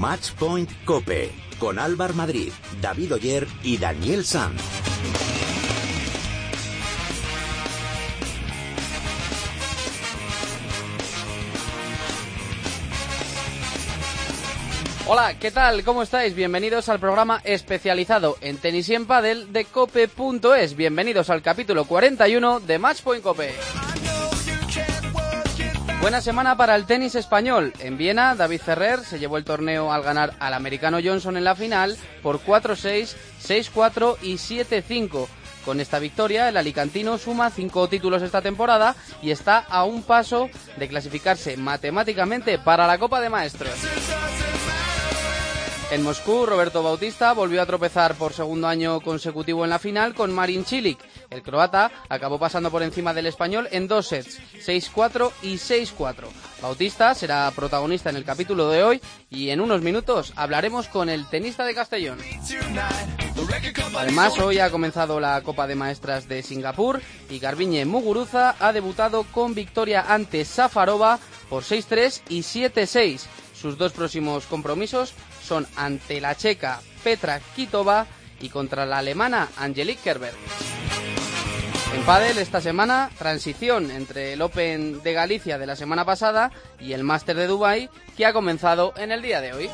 Matchpoint Cope con Álvar Madrid, David Oyer y Daniel Sanz. Hola, ¿qué tal? ¿Cómo estáis? Bienvenidos al programa especializado en tenis y en pádel de cope.es. Bienvenidos al capítulo 41 de Matchpoint Cope. Buena semana para el tenis español. En Viena, David Ferrer se llevó el torneo al ganar al americano Johnson en la final por 4-6, 6-4 y 7-5. Con esta victoria, el alicantino suma cinco títulos esta temporada y está a un paso de clasificarse matemáticamente para la Copa de Maestros. En Moscú, Roberto Bautista volvió a tropezar por segundo año consecutivo en la final con Marin Cilic. El croata acabó pasando por encima del español en dos sets, 6-4 y 6-4. Bautista será protagonista en el capítulo de hoy y en unos minutos hablaremos con el tenista de Castellón. Además, hoy ha comenzado la Copa de Maestras de Singapur y Garbiñe Muguruza ha debutado con victoria ante Safarova por 6-3 y 7-6. Sus dos próximos compromisos son ante la checa Petra Kitova y contra la alemana Angelique Kerber. En pádel esta semana, transición entre el Open de Galicia de la semana pasada y el Máster de Dubai que ha comenzado en el día de hoy.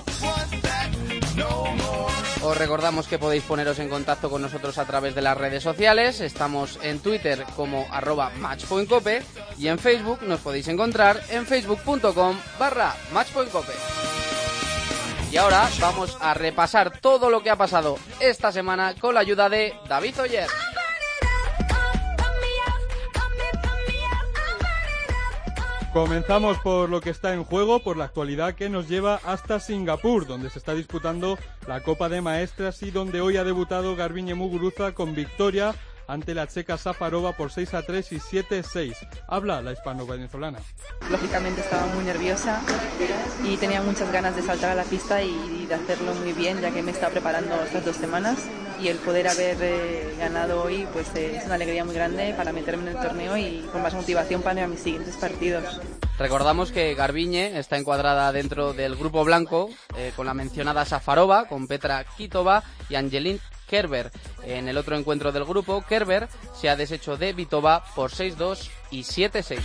Os recordamos que podéis poneros en contacto con nosotros a través de las redes sociales. Estamos en Twitter como arroba matchpointcope y en Facebook nos podéis encontrar en facebook.com barra matchpointcope. Y ahora vamos a repasar todo lo que ha pasado esta semana con la ayuda de David Oyer. Comenzamos por lo que está en juego, por la actualidad que nos lleva hasta Singapur, donde se está disputando la Copa de Maestras y donde hoy ha debutado Garbiñe Muguruza con victoria ante la checa Safarova por 6 a 3 y 7 a 6. Habla la hispano-venezolana. Lógicamente estaba muy nerviosa y tenía muchas ganas de saltar a la pista y de hacerlo muy bien, ya que me estaba preparando estas dos semanas. Y el poder haber eh, ganado hoy pues eh, es una alegría muy grande para meterme en el torneo y con más motivación para mis siguientes partidos. Recordamos que Garbiñe está encuadrada dentro del grupo blanco eh, con la mencionada Safarova, con Petra Kitova y Angelin Kerber. En el otro encuentro del grupo, Kerber se ha deshecho de Vitova por 6-2 y 7-6.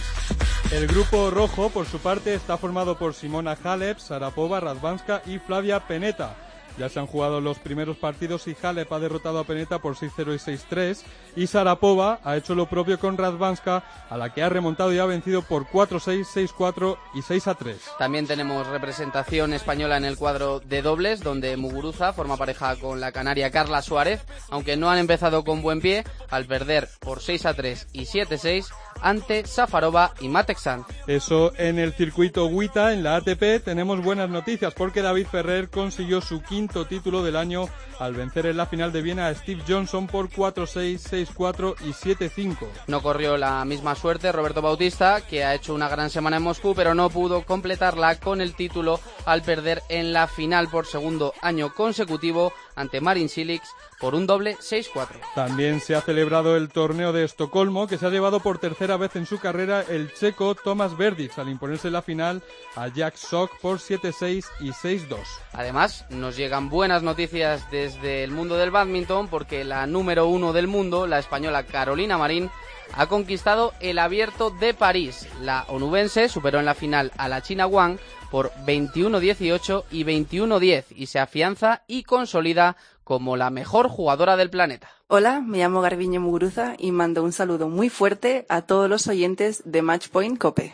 El grupo rojo, por su parte, está formado por Simona Halep, Sarapova, Radvanska y Flavia Peneta. Ya se han jugado los primeros partidos y Halep ha derrotado a Peneta por 6-0 y 6-3 y Sarapova ha hecho lo propio con Radvanska a la que ha remontado y ha vencido por 4-6, 6-4 y 6-3. También tenemos representación española en el cuadro de dobles donde Muguruza forma pareja con la canaria Carla Suárez, aunque no han empezado con buen pie al perder por 6-3 y 7-6 ante Safarova y Matexan. Eso en el circuito WITA, en la ATP, tenemos buenas noticias porque David Ferrer consiguió su quinto título del año al vencer en la final de Viena a Steve Johnson por 4-6, 6-4 y 7-5. No corrió la misma suerte Roberto Bautista, que ha hecho una gran semana en Moscú, pero no pudo completarla con el título al perder en la final por segundo año consecutivo ante Marin Cilic por un doble 6-4. También se ha celebrado el torneo de Estocolmo, que se ha llevado por tercera vez en su carrera el checo Tomas Verdic al imponerse en la final a Jack Sock por 7-6 y 6-2. Además, nos llegan buenas noticias desde el mundo del badminton porque la número uno del mundo, la española Carolina Marín, ha conquistado el abierto de París. La onubense superó en la final a la China Wang por 21-18 y 21-10 y se afianza y consolida como la mejor jugadora del planeta. Hola, me llamo Garbiñe Muguruza y mando un saludo muy fuerte a todos los oyentes de Matchpoint Cope.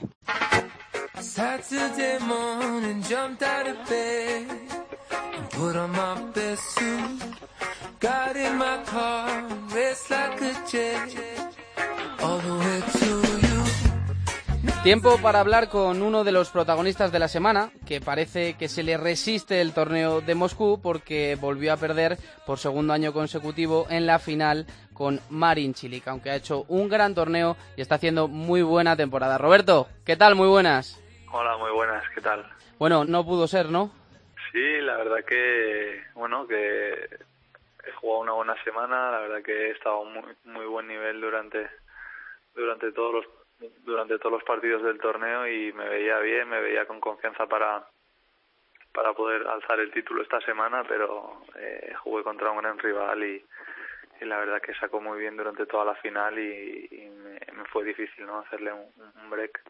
Tiempo para hablar con uno de los protagonistas de la semana, que parece que se le resiste el torneo de Moscú porque volvió a perder por segundo año consecutivo en la final con Marin Cilic, aunque ha hecho un gran torneo y está haciendo muy buena temporada. Roberto, ¿qué tal? Muy buenas. Hola, muy buenas, ¿qué tal? Bueno, no pudo ser, ¿no? Sí, la verdad que, bueno, que he jugado una buena semana, la verdad que he estado muy, muy buen nivel durante, durante todos los durante todos los partidos del torneo y me veía bien, me veía con confianza para para poder alzar el título esta semana, pero eh, jugué contra un gran rival y, y la verdad que sacó muy bien durante toda la final y, me, fue difícil no hacerle un, break.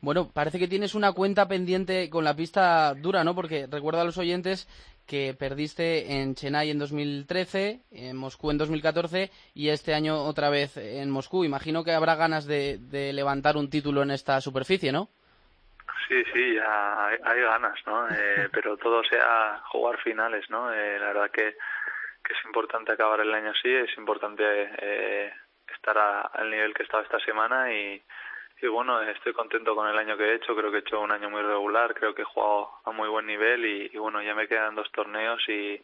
Bueno, parece que tienes una cuenta pendiente con la pista dura, ¿no? Porque recuerda a los oyentes que perdiste en Chennai en 2013, en Moscú en 2014 y este año otra vez en Moscú. Imagino que habrá ganas de, levantar un título en esta superficie, ¿no? Sí, sí, ya hay, ganas, ¿no? Eh, pero todo sea jugar finales, ¿no? Eh, la verdad que que es importante acabar el año así, es importante eh, estar al nivel que he estado esta semana y, bueno, estoy contento con el año que he hecho, creo que he hecho un año muy regular, creo que he jugado a muy buen nivel y, bueno, ya me quedan dos torneos y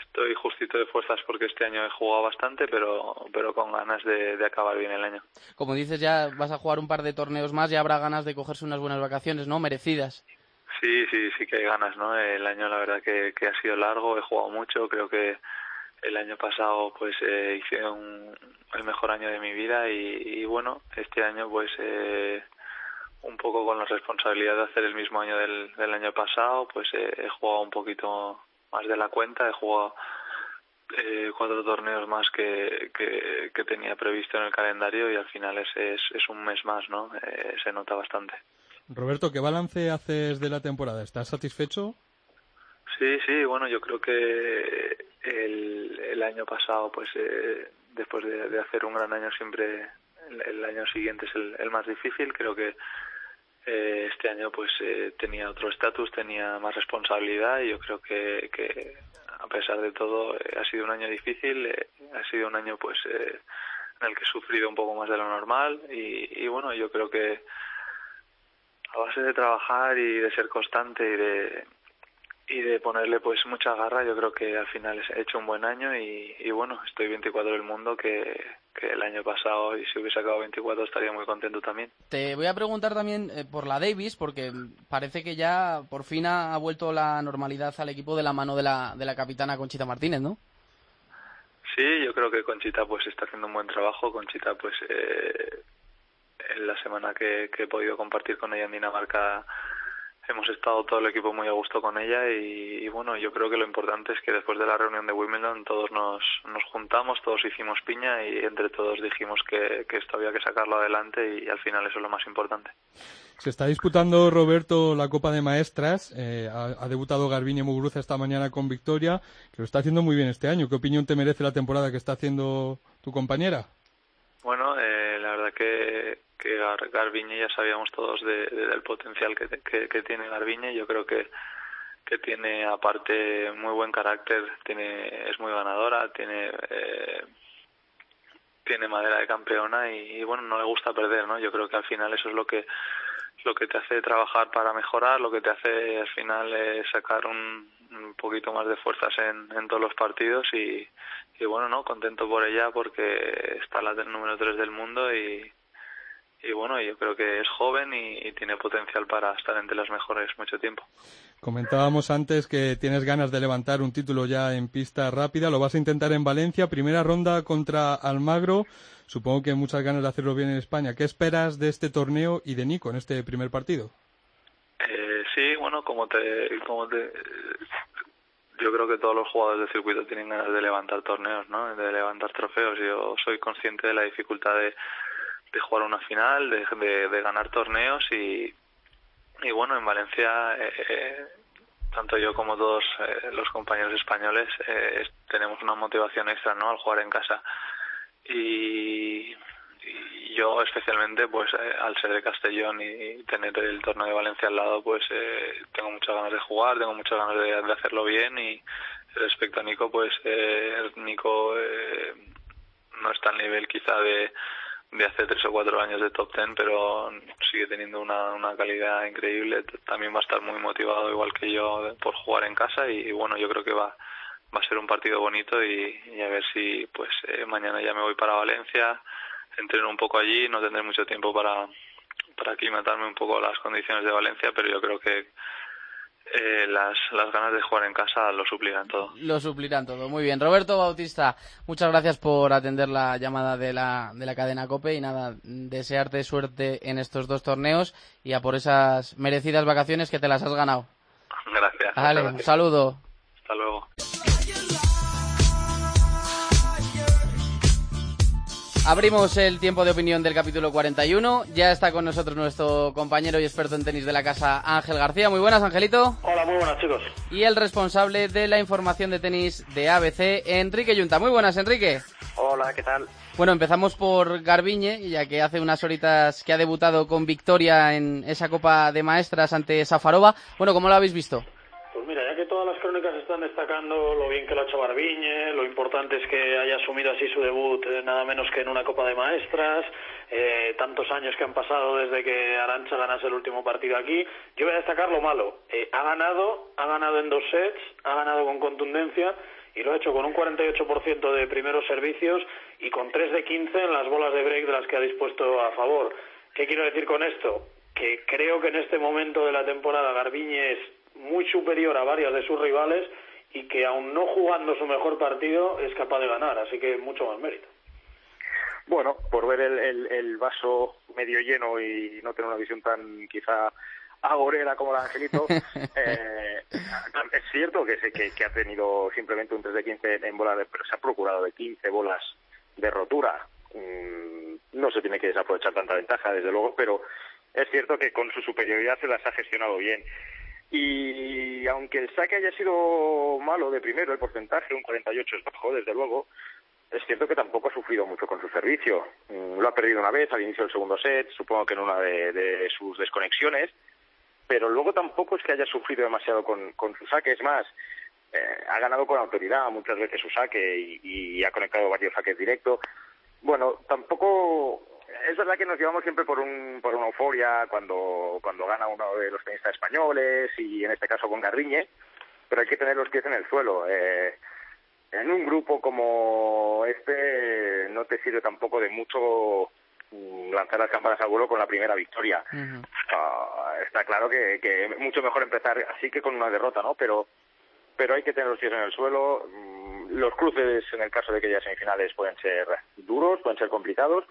estoy justito de fuerzas porque este año he jugado bastante, pero, pero con ganas de, de, acabar bien el año. Como dices, ya vas a jugar un par de torneos más, ya habrá ganas de cogerse unas buenas vacaciones, ¿no? Merecidas. Sí, sí, sí que hay ganas, ¿no? El año la verdad que, que ha sido largo, he jugado mucho, creo que el año pasado pues eh, hice un, el mejor año de mi vida y, bueno, este año pues eh, un poco con la responsabilidad de hacer el mismo año del, del año pasado, pues eh, he jugado un poquito más de la cuenta, he jugado eh, cuatro torneos más que, que, tenía previsto en el calendario y al final es, es, es un mes más, ¿no? Eh, se nota bastante. Roberto, ¿qué balance haces de la temporada? ¿Estás satisfecho? Sí, sí, bueno, yo creo que el, año pasado, pues eh, después de, hacer un gran año, siempre el, año siguiente es el, el, más difícil. Creo que eh, este año pues eh, tenía otro estatus, tenía más responsabilidad y yo creo que, a pesar de todo ha sido un año difícil, ha sido un año pues en el que he sufrido un poco más de lo normal y bueno, yo creo que a base de trabajar y de ser constante y de, y de ponerle pues mucha garra yo creo que al final he hecho un buen año y, y bueno estoy 24 del mundo que, que, el año pasado y si hubiese acabado 24 estaría muy contento también te voy a preguntar también eh, por la Davis porque parece que ya por fin ha, vuelto la normalidad al equipo de la mano de la, de la capitana Conchita Martínez ¿no? Sí yo creo que Conchita pues está haciendo un buen trabajo Conchita pues eh, en la semana que, que he podido compartir con ella en Dinamarca hemos estado todo el equipo muy a gusto con ella y, bueno, yo creo que lo importante es que después de la reunión de Wimbledon todos nos, nos juntamos, todos hicimos piña y entre todos dijimos que, esto había que sacarlo adelante y al final eso es lo más importante. Se está disputando, Roberto, la Copa de Maestras. Eh, ha, debutado Garbiñe Muguruza esta mañana con victoria, que lo está haciendo muy bien este año. ¿Qué opinión te merece la temporada que está haciendo tu compañera? Bueno, eh, la verdad que que Garbiñe ya sabíamos todos de, del potencial que, que, tiene Garbiñe. Yo creo que, que tiene aparte muy buen carácter, tiene es muy ganadora, tiene eh, tiene madera de campeona y, bueno no le gusta perder, ¿no? Yo creo que al final eso es lo que lo que te hace trabajar para mejorar, lo que te hace al final es sacar un, un poquito más de fuerzas en, en todos los partidos y, y bueno, no, contento por ella porque está la del número 3 del mundo y, y bueno, yo creo que es joven y, tiene potencial para estar entre las mejores mucho tiempo. Comentábamos antes que tienes ganas de levantar un título ya en pista rápida, lo vas a intentar en Valencia, primera ronda contra Almagro, supongo que muchas ganas de hacerlo bien en España. ¿Qué esperas de este torneo y de Nico en este primer partido? Eh, sí, bueno, como te, como te, yo creo que todos los jugadores del circuito tienen ganas de levantar torneos, ¿no? De levantar trofeos. Yo soy consciente de la dificultad de de jugar una final, de, de, ganar torneos y, y bueno, en Valencia eh, eh, tanto yo como todos eh, los compañeros españoles tenemos una motivación extra ¿no? al jugar en casa y, yo especialmente pues al ser de Castellón y tener el torneo de Valencia al lado pues tengo muchas ganas de jugar, tengo muchas ganas de, de hacerlo bien y respecto a Nico pues Nico no está al nivel quizá de de hace tres o cuatro años de top ten, pero sigue teniendo una, una calidad increíble. También va a estar muy motivado, igual que yo, por jugar en casa y, bueno, yo creo que va, va a ser un partido bonito y, a ver si pues eh, mañana ya me voy para Valencia, entreno un poco allí, no tendré mucho tiempo para, para aclimatarme un poco a las condiciones de Valencia, pero yo creo que eh, las, las ganas de jugar en casa lo suplirán todo. Lo suplirán todo, muy bien. Roberto Bautista, muchas gracias por atender la llamada de la, de la cadena COPE y nada, desearte suerte en estos dos torneos y a por esas merecidas vacaciones que te las has ganado. gracias. Vale, un saludo. Hasta luego. Abrimos el tiempo de opinión del capítulo 41. Ya está con nosotros nuestro compañero y experto en tenis de la casa, Ángel García. Muy buenas, Angelito. Hola, muy buenas, chicos. Y el responsable de la información de tenis de ABC, Enrique Yunta. Muy buenas, Enrique. Hola, ¿qué tal? Bueno, empezamos por Garbiñe, ya que hace unas horitas que ha debutado con victoria en esa Copa de Maestras ante Safarova. Bueno, ¿cómo lo habéis visto? Pues mira, ya que todas las crónicas están destacando lo bien que lo ha hecho Garbiñe, lo importante es que haya asumido así su debut eh, nada menos que en una Copa de Maestras, eh, tantos años que han pasado desde que Arancha ganase el último partido aquí, yo voy a destacar lo malo. Eh, ha ganado, ha ganado en dos sets, ha ganado con contundencia y lo ha hecho con un 48% de primeros servicios y con 3 de 15 en las bolas de break de las que ha dispuesto a favor. ¿Qué quiero decir con esto? Que creo que en este momento de la temporada Garbiñe es muy superior a varias de sus rivales y que aun no jugando su mejor partido es capaz de ganar, así que mucho más mérito. Bueno, por ver el, el, el vaso medio lleno y no tener una visión tan quizá agorera como la Angelito, eh, es cierto que, se, que, que, ha tenido simplemente un 3 de 15 en bolas, de, pero se ha procurado de 15 bolas de rotura. Mm, no se tiene que desaprovechar tanta ventaja, desde luego, pero es cierto que con su superioridad se las ha gestionado bien. Y aunque el saque haya sido malo de primero, el porcentaje, un 48 es bajo, desde luego, es cierto que tampoco ha sufrido mucho con su servicio. Mm, lo ha perdido una vez al inicio del segundo set, supongo que en una de, de sus desconexiones, pero luego tampoco es que haya sufrido demasiado con, con su saque, es más, eh, ha ganado con autoridad muchas veces su saque y, y ha conectado varios saques directos. Bueno, tampoco es verdad que nos llevamos siempre por, un, por una euforia cuando, cuando gana uno de los tenistas españoles y en este caso con Garriñe, pero hay que tener los pies en el suelo. Eh, en un grupo como este no te sirve tampoco de mucho lanzar las campanas al vuelo con la primera victoria. Uh -huh. uh, está claro que, que mucho mejor empezar así que con una derrota, ¿no? Pero pero hay que tener los pies en el suelo. Los cruces, en el caso de que haya semifinales, pueden ser duros, pueden ser complicados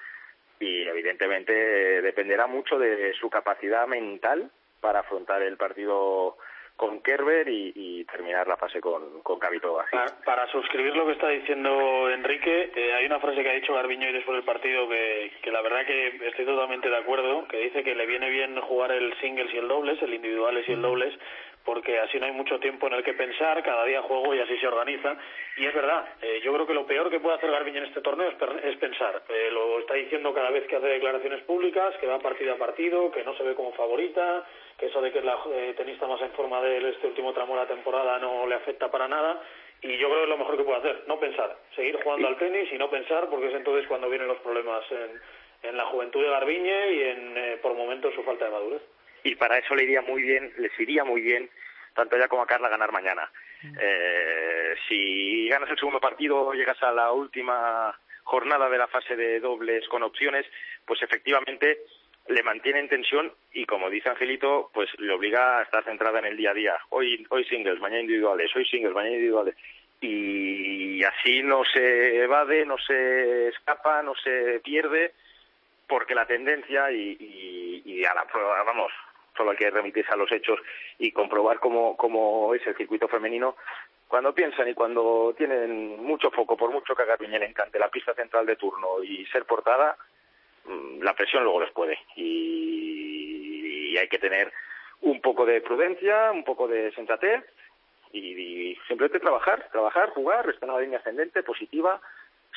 y evidentemente dependerá mucho de su capacidad mental para afrontar el partido con Kerber y, y terminar la fase con, con. Para, para, suscribir lo que está diciendo Enrique, eh, hay una frase que ha dicho Garbiño después del partido que, que la verdad que estoy totalmente de acuerdo, que dice que le viene bien jugar el singles y el dobles, el individuales y el dobles, porque así no hay mucho tiempo en el que pensar, cada día juego y así se organiza. Y es verdad, eh, yo creo que lo peor que puede hacer Garbiñe en este torneo es, es pensar. Eh, lo está diciendo cada vez que hace declaraciones públicas, que va partido a partido, que no se ve como favorita, que eso de que es la eh, tenista más en forma de él este último tramo de la temporada no le afecta para nada. Y yo creo que es lo mejor que puede hacer, no pensar, seguir jugando al tenis y no pensar, porque es entonces cuando vienen los problemas en, en la juventud de Garbiñe y en, eh, por momentos, su falta de madurez y para eso le iría muy bien, les iría muy bien tanto a ella como a Carla ganar mañana. Eh, si ganas el segundo partido, llegas a la última jornada de la fase de dobles con opciones, pues efectivamente le mantiene en tensión y como dice Angelito, pues le obliga a estar centrada en el día a día. Hoy, hoy singles, mañana individuales, hoy singles, mañana individuales. Y así no se evade, no se escapa, no se pierde, porque la tendencia y, y, y a la prueba, vamos, solo hay que remitirse a los hechos y comprobar cómo, es el circuito femenino. Cuando piensan y cuando tienen mucho foco, por mucho que a encante la pista central de turno y ser portada, la presión luego les puede. Y, hay que tener un poco de prudencia, un poco de sensatez y, simplemente trabajar, trabajar, jugar, estar en una línea ascendente, positiva.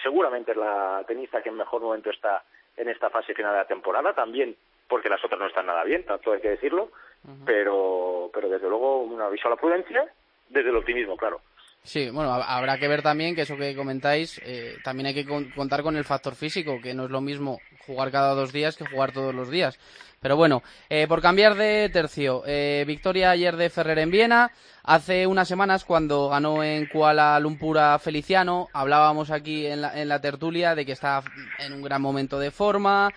Seguramente es la tenista que en mejor momento está en esta fase final de la temporada. También porque las otras no están nada bien, tanto hay que decirlo, uh -huh. pero, pero desde luego un aviso a la prudencia, desde el optimismo, claro. Sí, bueno, habrá que ver también que eso que comentáis, eh, también hay que con contar con el factor físico, que no es lo mismo jugar cada dos días que jugar todos los días. Pero bueno, eh, por cambiar de tercio, eh, victoria ayer de Ferrer en Viena. Hace unas semanas, cuando ganó en Kuala Lumpur a Feliciano, hablábamos aquí en la, en la tertulia de que está en un gran momento de forma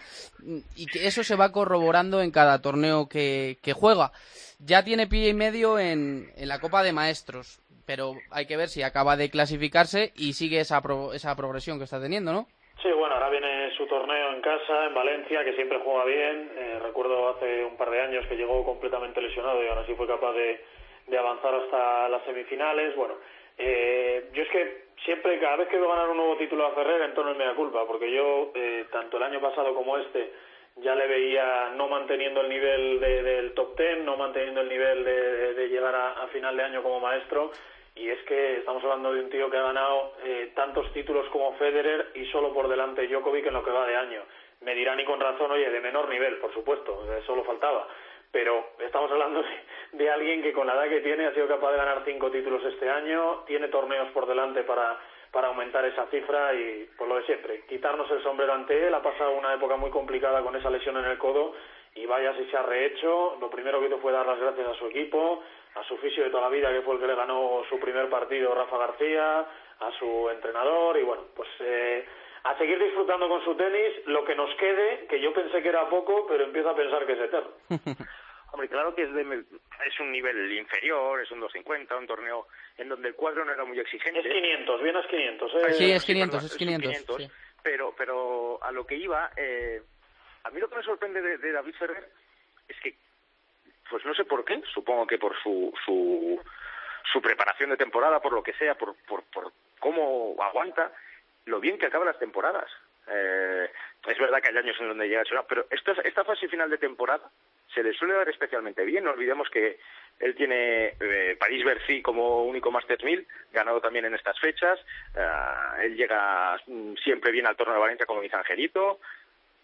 y que eso se va corroborando en cada torneo que, juega. Ya tiene pie y medio en la Copa de Maestros, pero hay que ver si acaba de clasificarse y sigue esa, pro, esa progresión que está teniendo, ¿no? Sí, bueno, ahora viene su torneo en casa, en Valencia, que siempre juega bien. Eh, recuerdo hace un par de años que llegó completamente lesionado y ahora sí fue capaz de de avanzar hasta las semifinales. Bueno, eh, yo es que siempre, cada vez que veo ganar un nuevo título a Ferrer, en torno me da culpa, porque yo, eh, tanto el año pasado como este, ya le veía no manteniendo el nivel del top no manteniendo el nivel de, llegar a, final de año como maestro. Y es que estamos hablando de un tío que ha ganado eh, tantos títulos como Federer y solo por delante Djokovic en lo que va de año. Me dirán y con razón, oye, de menor nivel, por supuesto, eso lo faltaba. Pero estamos hablando de alguien que con la edad que tiene ha sido capaz de ganar cinco títulos este año, tiene torneos por delante para para aumentar esa cifra y por lo de siempre, quitarnos el sombrero ante él, ha pasado una época muy complicada con esa lesión en el codo y vaya si se ha rehecho, lo primero que hizo fue dar las gracias a su equipo, a su fisio de toda la vida que fue el que le ganó su primer partido Rafa García, a su entrenador y bueno, pues eh, a seguir disfrutando con su tenis, lo que nos quede, que yo pensé que era poco, pero empiezo a pensar que es eterno. Hombre, claro que es, es un nivel inferior, es un 250, un torneo en donde el cuadro no era muy exigente. Es 500, bien es 500. ¿eh? Sí, es 500, es 500. pero, pero a lo que iba, eh, a mí lo que me sorprende de, David Ferrer es que, pues no sé por qué, supongo que por su, su, su preparación de temporada, por lo que sea, por, por, por cómo aguanta, lo bien que acaba las temporadas. Eh, es verdad que hay años en donde llega a pero esta, esta fase final de temporada se le suele dar especialmente bien. No olvidemos que él tiene eh, París-Bercy como único Masters 1000, ganado también en estas fechas. Eh, él llega mm, siempre bien al torneo de Valencia como dice Angelito.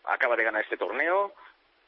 Acaba de ganar este torneo.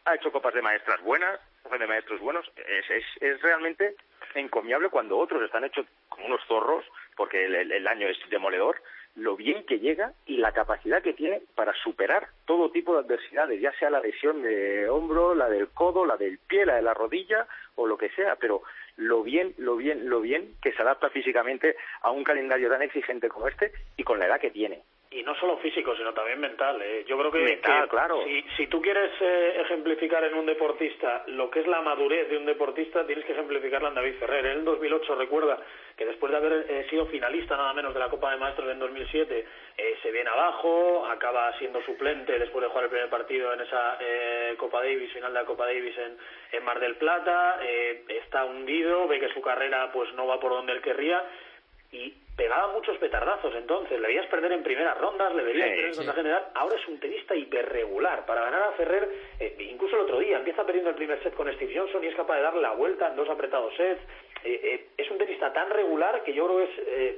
Ha hecho copas de maestras buenas, de maestros buenos. Es, es, es realmente encomiable cuando otros están hechos como unos zorros, porque el año es demoledor lo bien que llega y la capacidad que tiene para superar todo tipo de adversidades, ya sea la lesión de hombro, la del codo, la del pie, la de la rodilla o lo que sea, pero lo bien, lo bien, lo bien que se adapta físicamente a un calendario tan exigente como este y con la edad que tiene y no solo físico, sino también mental. ¿eh? Yo creo que, mental, claro. si, si, tú quieres eh, ejemplificar en un deportista lo que es la madurez de un deportista, tienes que ejemplificarla en David Ferrer. En el 2008 recuerda que después de haber eh, sido finalista nada menos de la Copa de Maestros en 2007, eh, se viene abajo, acaba siendo suplente después de jugar el primer partido en esa Copa Davis, final de la Copa Davis en, en Mar del Plata, está hundido, ve que su carrera pues no va por donde él querría y pegaba muchos petardazos entonces, le veías perder en primeras rondas, le veías perder en sí. general, ahora es un tenista hiperregular, para ganar a Ferrer, eh, incluso el otro día, empieza perdiendo el primer set con Steve Johnson y es capaz de darle la vuelta en dos apretados sets, eh, eh, es un tenista tan regular que yo creo que es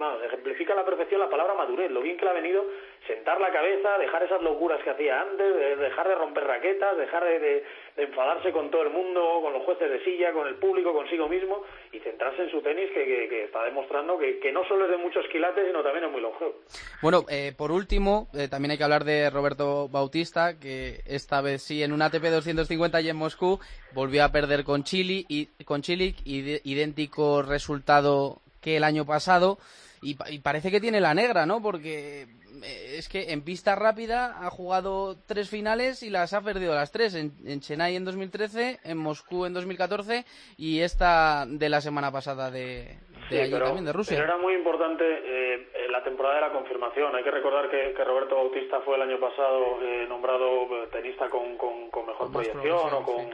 vamos, ejemplifica a la perfección la palabra madurez, lo bien que le ha venido sentar la cabeza, dejar esas locuras que hacía antes, dejar de romper raquetas, dejar de, enfadarse con todo el mundo, con los jueces de silla, con el público, consigo mismo y centrarse en su tenis que, está demostrando que, no solo es de muchos quilates, sino también es muy longevo. Bueno, eh, por último, eh, también hay que hablar de Roberto Bautista, que esta vez sí en un ATP 250 y en Moscú volvió a perder con Chile y con Chile, idéntico resultado que el año pasado. Y, parece que tiene la negra, ¿no? Porque eh, es que en pista rápida ha jugado tres finales y las ha perdido las tres. En, Chennai en 2013, en Moscú en 2014 y esta de la semana pasada de, allí también, de Rusia. Pero era muy importante eh, la temporada de la confirmación. Hay que recordar que, Roberto Bautista fue el año pasado eh, nombrado tenista con, con, mejor proyección o con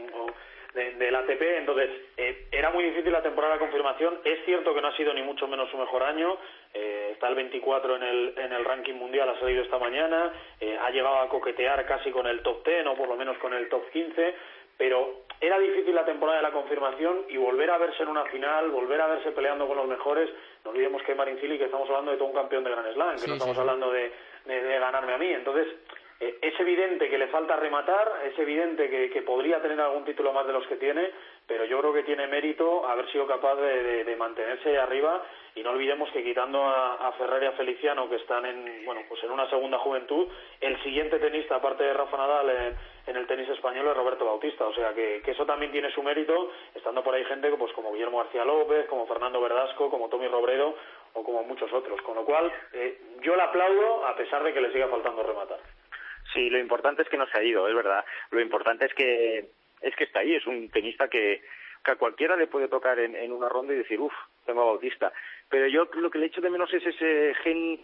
del ATP, entonces eh, era muy difícil la temporada de confirmación. Es cierto que no ha sido ni mucho menos su mejor año, eh, está el 24 en el, en el ranking mundial, ha salido esta mañana, eh, ha llegado a coquetear casi con el top 10 o por lo menos con el top 15, pero era difícil la temporada de la confirmación y volver a verse en una final, volver a verse peleando con los mejores. No olvidemos que Marin Cili, que estamos hablando de todo un campeón de Grand Slam, que no estamos hablando de, de ganarme a mí. Entonces, eh, es evidente que le falta rematar, es evidente que, podría tener algún título más de los que tiene, pero yo creo que tiene mérito haber sido capaz de, mantenerse arriba. Y no olvidemos que quitando a, Ferrer y a Feliciano que están en bueno pues en una segunda juventud, el siguiente tenista aparte de Rafa Nadal en, el tenis español es Roberto Bautista, o sea que, eso también tiene su mérito, estando por ahí gente pues como Guillermo García López, como Fernando Verdasco, como Tommy Robredo o como muchos otros, con lo cual eh, yo le aplaudo a pesar de que le siga faltando rematar. Sí, lo importante es que no se ha ido, es verdad. Lo importante es que es que está ahí, es un tenista que, a cualquiera le puede tocar en, una ronda y decir, uff, tengo a Bautista. Pero yo lo que le echo de menos es ese gen,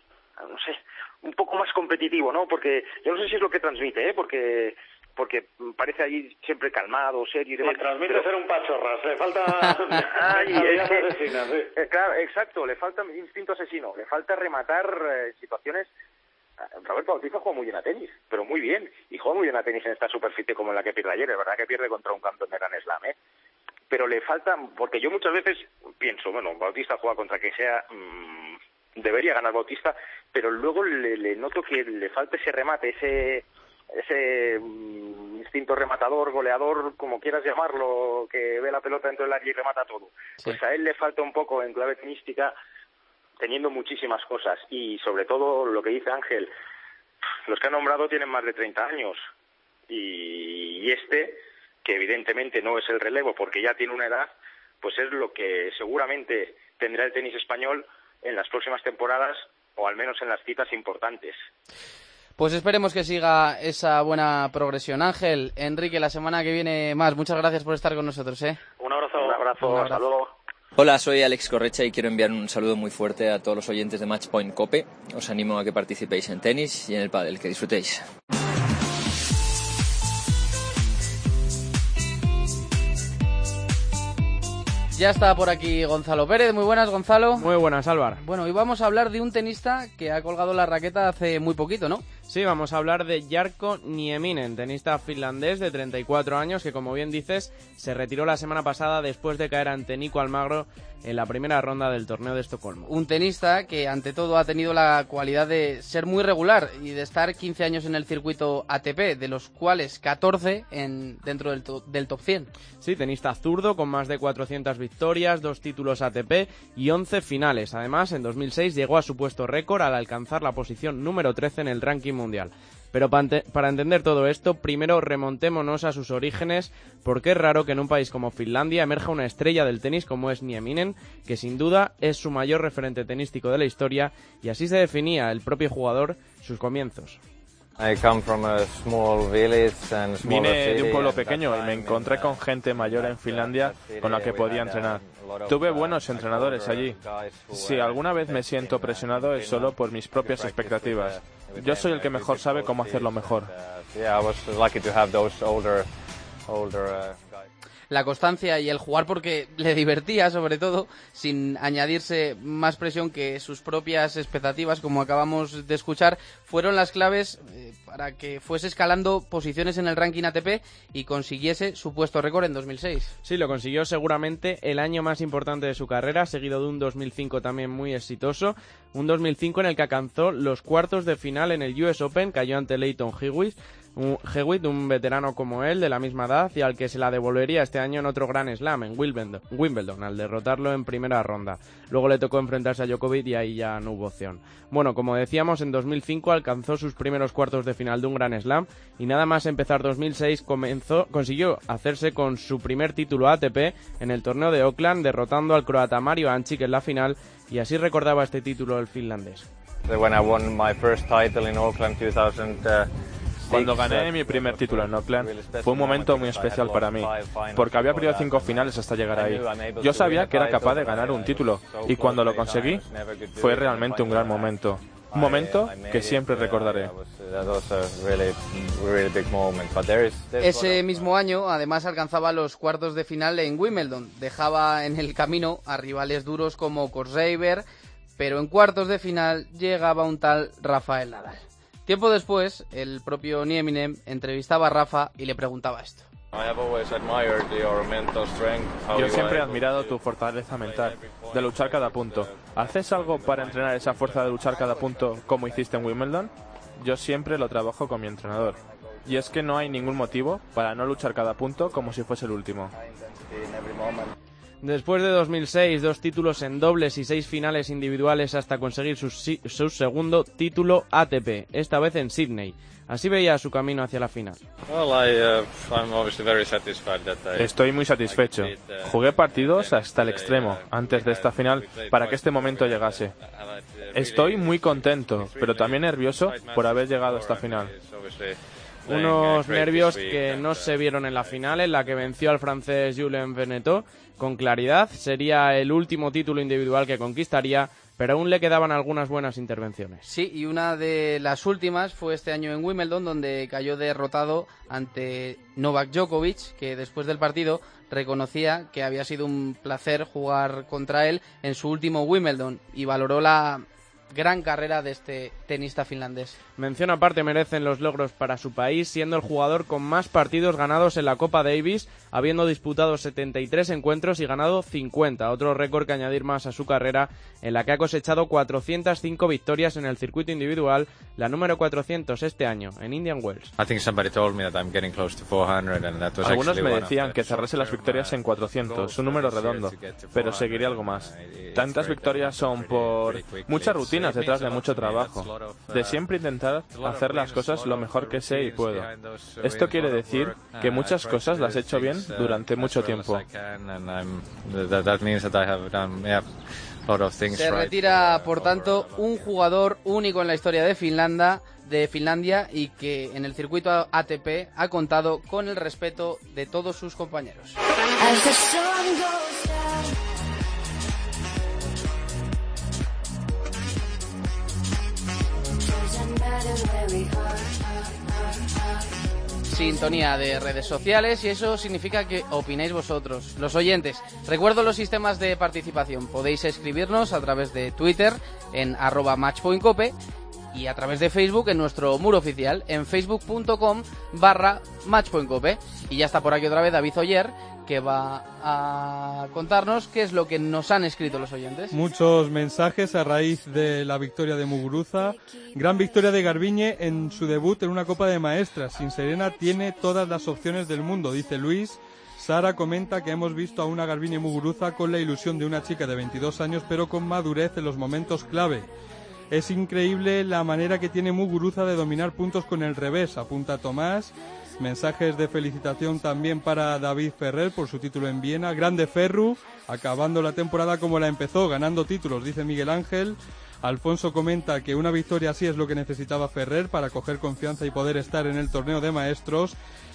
no sé, un poco más competitivo, ¿no? Porque yo no sé si es lo que transmite, ¿eh? Porque porque parece ahí siempre calmado, serio y demás. Sí, transmite pero- ser un pachorras, le falta... Ay, es que- asesina, sí. eh, claro, exacto, le falta instinto asesino, le falta rematar eh, situaciones. Roberto Bautista juega muy bien a tenis, pero muy bien, y juega muy bien a tenis en esta superficie como en la que pierde ayer, es verdad que pierde contra un campeón de Grand Slam, ¿eh? Pero le falta, porque yo muchas veces pienso, bueno, Bautista juega contra que sea, mm, debería ganar Bautista, pero luego le, le noto que le falta ese remate, ese ese mm, instinto rematador, goleador, como quieras llamarlo, que ve la pelota dentro del área y remata todo. Pues a él le falta un poco en clave tenística, teniendo muchísimas cosas. Y sobre todo lo que dice Ángel, los que ha nombrado tienen más de 30 años. Y, y este, que evidentemente no es el relevo porque ya tiene una edad, pues es lo que seguramente tendrá el tenis español en las próximas temporadas o al menos en las citas importantes. Pues esperemos que siga esa buena progresión. Ángel, Enrique, la semana que viene más. Muchas gracias por estar con nosotros, ¿eh? Un abrazo. Un abrazo, Un hasta abrazo. luego. Hola, soy Alex Correcha y quiero enviar un saludo muy fuerte a todos los oyentes de Matchpoint Cope. Os animo a que participéis en tenis y en el pádel, que disfrutéis. Ya está por aquí Gonzalo Pérez. Muy buenas, Gonzalo. Muy buenas, Álvaro. Bueno, hoy vamos a hablar de un tenista que ha colgado la raqueta hace muy poquito, ¿no? Sí, vamos a hablar de Jarkko Nieminen, tenista finlandés de 34 años que, como bien dices, se retiró la semana pasada después de caer ante Nico Almagro en la primera ronda del torneo de Estocolmo. Un tenista que ante todo ha tenido la cualidad de ser muy regular y de estar 15 años en el circuito ATP, de los cuales 14 en, dentro del, to- del top 100. Sí, tenista zurdo con más de 400 victorias, dos títulos ATP y 11 finales. Además, en 2006 llegó a su puesto récord al alcanzar la posición número 13 en el ranking mundial. Pero para entender todo esto, primero remontémonos a sus orígenes, porque es raro que en un país como Finlandia emerja una estrella del tenis como es Nieminen, que sin duda es su mayor referente tenístico de la historia, y así se definía el propio jugador sus comienzos. Vine de un pueblo pequeño y me encontré con gente mayor en Finlandia con la que podía entrenar. Tuve buenos entrenadores allí. Si alguna vez me siento presionado es solo por mis propias expectativas. Yo soy el que mejor sabe cómo hacerlo mejor. La constancia y el jugar porque le divertía, sobre todo, sin añadirse más presión que sus propias expectativas, como acabamos de escuchar, fueron las claves eh, para que fuese escalando posiciones en el ranking ATP y consiguiese su puesto récord en 2006. Sí, lo consiguió seguramente el año más importante de su carrera, seguido de un 2005 también muy exitoso. Un 2005 en el que alcanzó los cuartos de final en el US Open, cayó ante Leighton Hewitt, un, Hewitt, un veterano como él, de la misma edad, y al que se la devolvería este año en otro Gran Slam, en Wimbledon, Wimbledon, al derrotarlo en primera ronda. Luego le tocó enfrentarse a Djokovic y ahí ya no hubo opción. Bueno, como decíamos, en 2005 alcanzó sus primeros cuartos de final de un Gran Slam y nada más empezar 2006 comenzó, consiguió hacerse con su primer título ATP en el torneo de Auckland, derrotando al croata Mario Ancic en la final y así recordaba este título el finlandés. Cuando gané mi primer título en Auckland fue un momento muy especial para mí, porque había perdido cinco finales hasta llegar ahí. Yo sabía que era capaz de ganar un título y cuando lo conseguí fue realmente un gran momento. Un momento que siempre recordaré. Ese mismo año, además, alcanzaba los cuartos de final en Wimbledon. Dejaba en el camino a rivales duros como Korsreiber, pero en cuartos de final llegaba un tal Rafael Nadal. Tiempo después, el propio Nieminen entrevistaba a Rafa y le preguntaba esto. Yo siempre he admirado tu fortaleza mental, de luchar cada punto. ¿Haces algo para entrenar esa fuerza de luchar cada punto como hiciste en Wimbledon? Yo siempre lo trabajo con mi entrenador. Y es que no hay ningún motivo para no luchar cada punto como si fuese el último. Después de 2006, dos títulos en dobles y seis finales individuales hasta conseguir su, si- su segundo título ATP, esta vez en Sydney. Así veía su camino hacia la final. Estoy muy satisfecho. Jugué partidos hasta el extremo antes de esta final para que este momento llegase. Estoy muy contento, pero también nervioso por haber llegado a esta final. Unos nervios que no se vieron en la final, en la que venció al francés Julien Veneto con claridad. Sería el último título individual que conquistaría, pero aún le quedaban algunas buenas intervenciones. Sí, y una de las últimas fue este año en Wimbledon, donde cayó derrotado ante Novak Djokovic, que después del partido reconocía que había sido un placer jugar contra él en su último Wimbledon y valoró la gran carrera de este tenista finlandés. Mención aparte merecen los logros para su país, siendo el jugador con más partidos ganados en la Copa Davis, habiendo disputado 73 encuentros y ganado 50, otro récord que añadir más a su carrera, en la que ha cosechado 405 victorias en el circuito individual, la número 400 este año en Indian Wells. Algunos me decían que cerrase las victorias en 400, un número redondo, pero seguiría algo más. Tantas victorias son por mucha rutina detrás de mucho trabajo, de siempre intentar hacer las cosas lo mejor que sé y puedo. Esto quiere decir que muchas cosas las he hecho bien durante mucho tiempo. Se retira, por tanto, un jugador único en la historia de Finlandia, de Finlandia y que en el circuito ATP ha contado con el respeto de todos sus compañeros. Sintonía de redes sociales y eso significa que opináis vosotros, los oyentes. Recuerdo los sistemas de participación. Podéis escribirnos a través de Twitter en arroba matchpointcope y a través de Facebook en nuestro muro oficial en facebook.com barra matchpointcope. Y ya está por aquí otra vez David Oyer que va a contarnos qué es lo que nos han escrito los oyentes. Muchos mensajes a raíz de la victoria de Muguruza. Gran victoria de Garbiñe en su debut en una Copa de Maestras. Sin Serena tiene todas las opciones del mundo, dice Luis. Sara comenta que hemos visto a una Garbiñe Muguruza con la ilusión de una chica de 22 años, pero con madurez en los momentos clave. Es increíble la manera que tiene Muguruza de dominar puntos con el revés, apunta Tomás. Mensajes de felicitación también para David Ferrer por su título en Viena. Grande Ferru, acabando la temporada como la empezó, ganando títulos, dice Miguel Ángel. Alfonso comenta que una victoria así es lo que necesitaba Ferrer para coger confianza y poder estar en el torneo de maestros.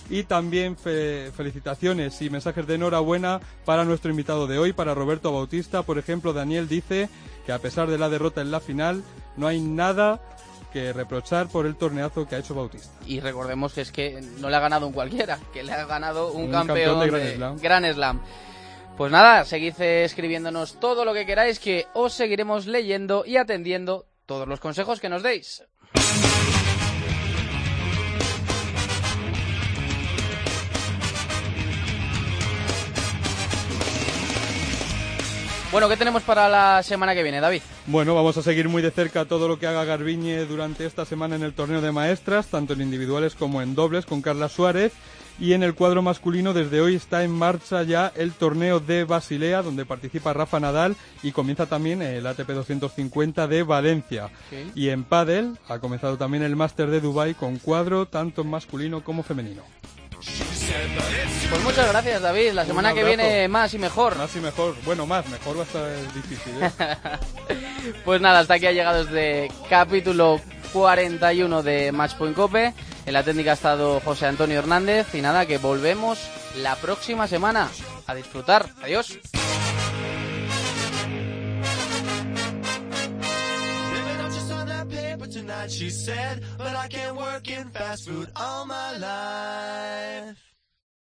Y también felicitaciones y mensajes de enhorabuena para nuestro invitado de hoy, para Roberto Bautista. Por ejemplo, Daniel dice que a pesar de la derrota en la final, no hay nada que reprochar por el torneazo que ha hecho Bautista. Y recordemos que es que no le ha ganado un cualquiera, que le ha ganado un, campeón, de, Gran Slam. Pues nada, seguid escribiéndonos todo lo que queráis, que os seguiremos leyendo y atendiendo todos los consejos que nos deis. Bueno, ¿qué tenemos para la semana que viene, David? Bueno, vamos a seguir muy de cerca todo lo que haga Garbiñe durante esta semana en el torneo de maestras, tanto en individuales como en dobles, con Carla Suárez. Y en el cuadro masculino, desde hoy está en marcha ya el torneo de Basilea, donde participa Rafa Nadal y comienza también el ATP 250 de Valencia. Y en pádel ha comenzado también el Máster de Dubai con cuadro tanto masculino como femenino. Pues muchas gracias, David. La semana que viene más y mejor. Más y mejor. Bueno, más, mejor va a estar difícil. ¿eh? pues nada, hasta aquí ha llegado este capítulo 41 de Matchpoint Cope. En la técnica ha estado José Antonio Hernández. Y nada, que volvemos la próxima semana. A disfrutar. Adiós. she said, but I can't work in fast food all my life.